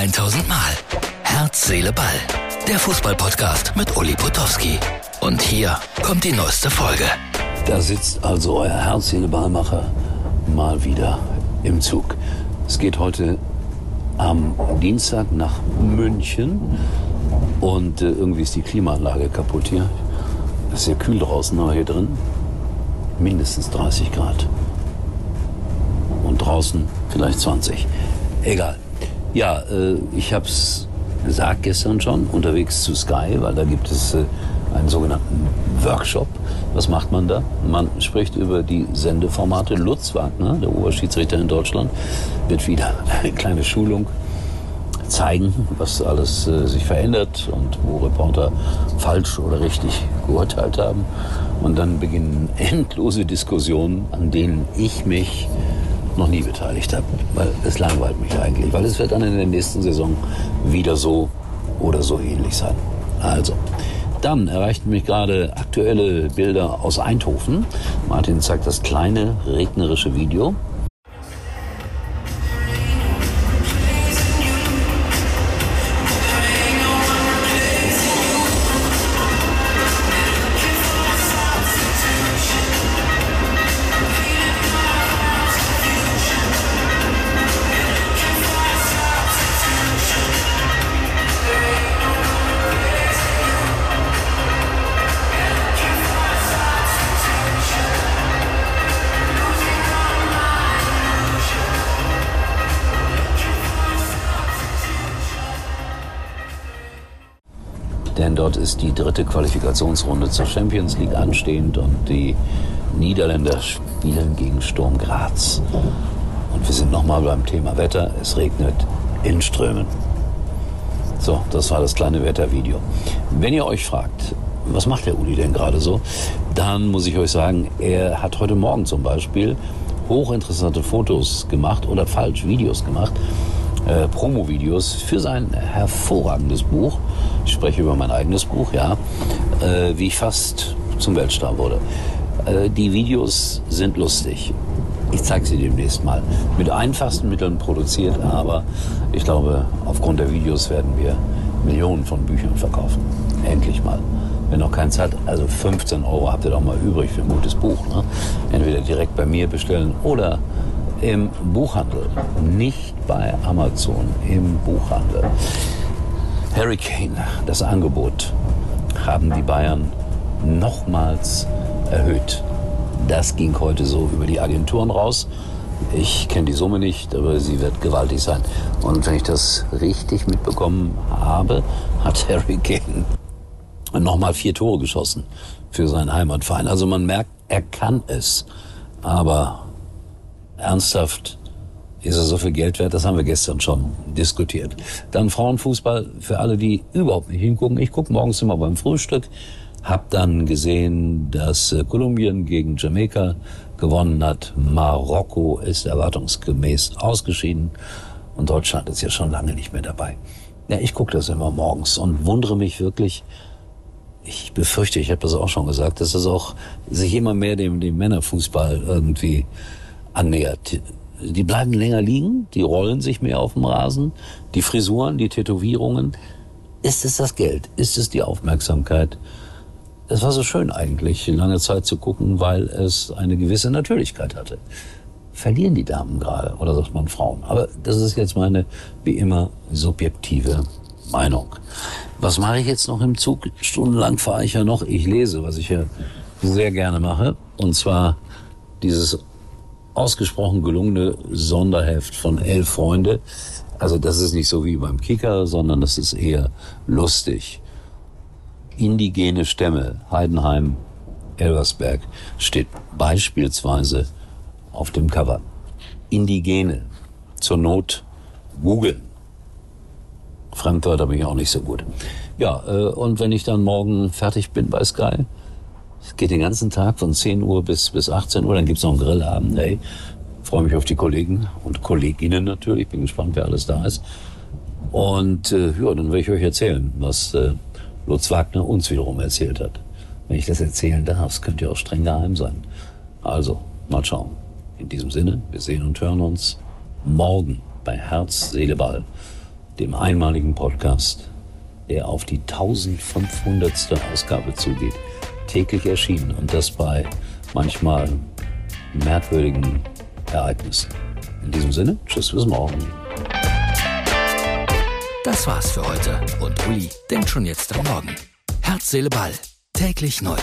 1000 Mal. Herz, Seele, Ball. Der Fußballpodcast mit Uli Potowski. Und hier kommt die neueste Folge. Da sitzt also euer Herz, Seele, Ballmacher mal wieder im Zug. Es geht heute am Dienstag nach München und äh, irgendwie ist die Klimaanlage kaputt hier. Es ist sehr kühl draußen, aber hier drin mindestens 30 Grad. Und draußen vielleicht 20. Egal. Ja, äh, ich habe es gesagt gestern schon, unterwegs zu Sky, weil da gibt es äh, einen sogenannten Workshop. Was macht man da? Man spricht über die Sendeformate. Lutz Wagner, der Oberschiedsrichter in Deutschland, wird wieder eine kleine Schulung zeigen, was alles äh, sich verändert und wo Reporter falsch oder richtig geurteilt haben. Und dann beginnen endlose Diskussionen, an denen ich mich noch nie beteiligt habe, weil es langweilt mich eigentlich, weil es wird dann in der nächsten Saison wieder so oder so ähnlich sein. Also, dann erreichten mich gerade aktuelle Bilder aus Eindhoven. Martin zeigt das kleine regnerische Video. Denn dort ist die dritte Qualifikationsrunde zur Champions League anstehend und die Niederländer spielen gegen Sturm Graz. Und wir sind nochmal beim Thema Wetter. Es regnet in Strömen. So, das war das kleine Wettervideo. Wenn ihr euch fragt, was macht der Uli denn gerade so, dann muss ich euch sagen, er hat heute Morgen zum Beispiel hochinteressante Fotos gemacht oder falsch Videos gemacht äh, Promo-Videos für sein hervorragendes Buch. Ich spreche über mein eigenes Buch, ja, äh, wie ich fast zum Weltstar wurde. Äh, die Videos sind lustig. Ich zeige sie demnächst mal. Mit einfachsten Mitteln produziert, aber ich glaube, aufgrund der Videos werden wir Millionen von Büchern verkaufen. Endlich mal. Wenn noch keins hat, also 15 Euro habt ihr doch mal übrig für ein gutes Buch. Ne? Entweder direkt bei mir bestellen oder im Buchhandel, nicht bei Amazon, im Buchhandel. Hurricane, das Angebot haben die Bayern nochmals erhöht. Das ging heute so über die Agenturen raus. Ich kenne die Summe nicht, aber sie wird gewaltig sein. Und wenn ich das richtig mitbekommen habe, hat Harry Kane nochmal vier Tore geschossen für seinen Heimatverein. Also man merkt, er kann es. Aber ernsthaft ist er so viel Geld wert? Das haben wir gestern schon diskutiert. Dann Frauenfußball für alle, die überhaupt nicht hingucken. Ich gucke morgens immer beim Frühstück. Hab dann gesehen, dass äh, Kolumbien gegen Jamaika gewonnen hat. Marokko ist erwartungsgemäß ausgeschieden. Und Deutschland ist ja schon lange nicht mehr dabei. Ja, ich gucke das immer morgens und wundere mich wirklich. Ich befürchte, ich habe das auch schon gesagt, dass es auch sich immer mehr dem, dem Männerfußball irgendwie annähert. Die bleiben länger liegen, die rollen sich mehr auf dem Rasen, die Frisuren, die Tätowierungen. Ist es das Geld? Ist es die Aufmerksamkeit? Es war so schön eigentlich, lange Zeit zu gucken, weil es eine gewisse Natürlichkeit hatte. Verlieren die Damen gerade, oder sagt man Frauen? Aber das ist jetzt meine, wie immer, subjektive Meinung. Was mache ich jetzt noch im Zug? Stundenlang fahre ich ja noch. Ich lese, was ich ja sehr gerne mache. Und zwar dieses ausgesprochen gelungene Sonderheft von Elf Freunde. Also das ist nicht so wie beim Kicker, sondern das ist eher lustig. Indigene Stämme, Heidenheim, Elversberg, steht beispielsweise auf dem Cover. Indigene, zur Not googeln. Fremdwörter bin ich auch nicht so gut. Ja, äh, und wenn ich dann morgen fertig bin bei Sky, es geht den ganzen Tag von 10 Uhr bis, bis 18 Uhr. Dann gibt's noch einen Grillabend. Ey, freue mich auf die Kollegen und Kolleginnen natürlich. Bin gespannt, wer alles da ist. Und äh, ja, dann werde ich euch erzählen, was äh, Lutz Wagner uns wiederum erzählt hat. Wenn ich das erzählen darf, es könnte ja auch streng geheim sein. Also, mal schauen. In diesem Sinne, wir sehen und hören uns morgen bei Herz, Seele, Ball, dem einmaligen Podcast, der auf die 1500. Ausgabe zugeht, täglich erschienen und das bei manchmal merkwürdigen Ereignissen. In diesem Sinne, tschüss bis morgen. Das war's für heute und Uli denkt schon jetzt am Morgen. Herz, Seele, Ball. Täglich neu.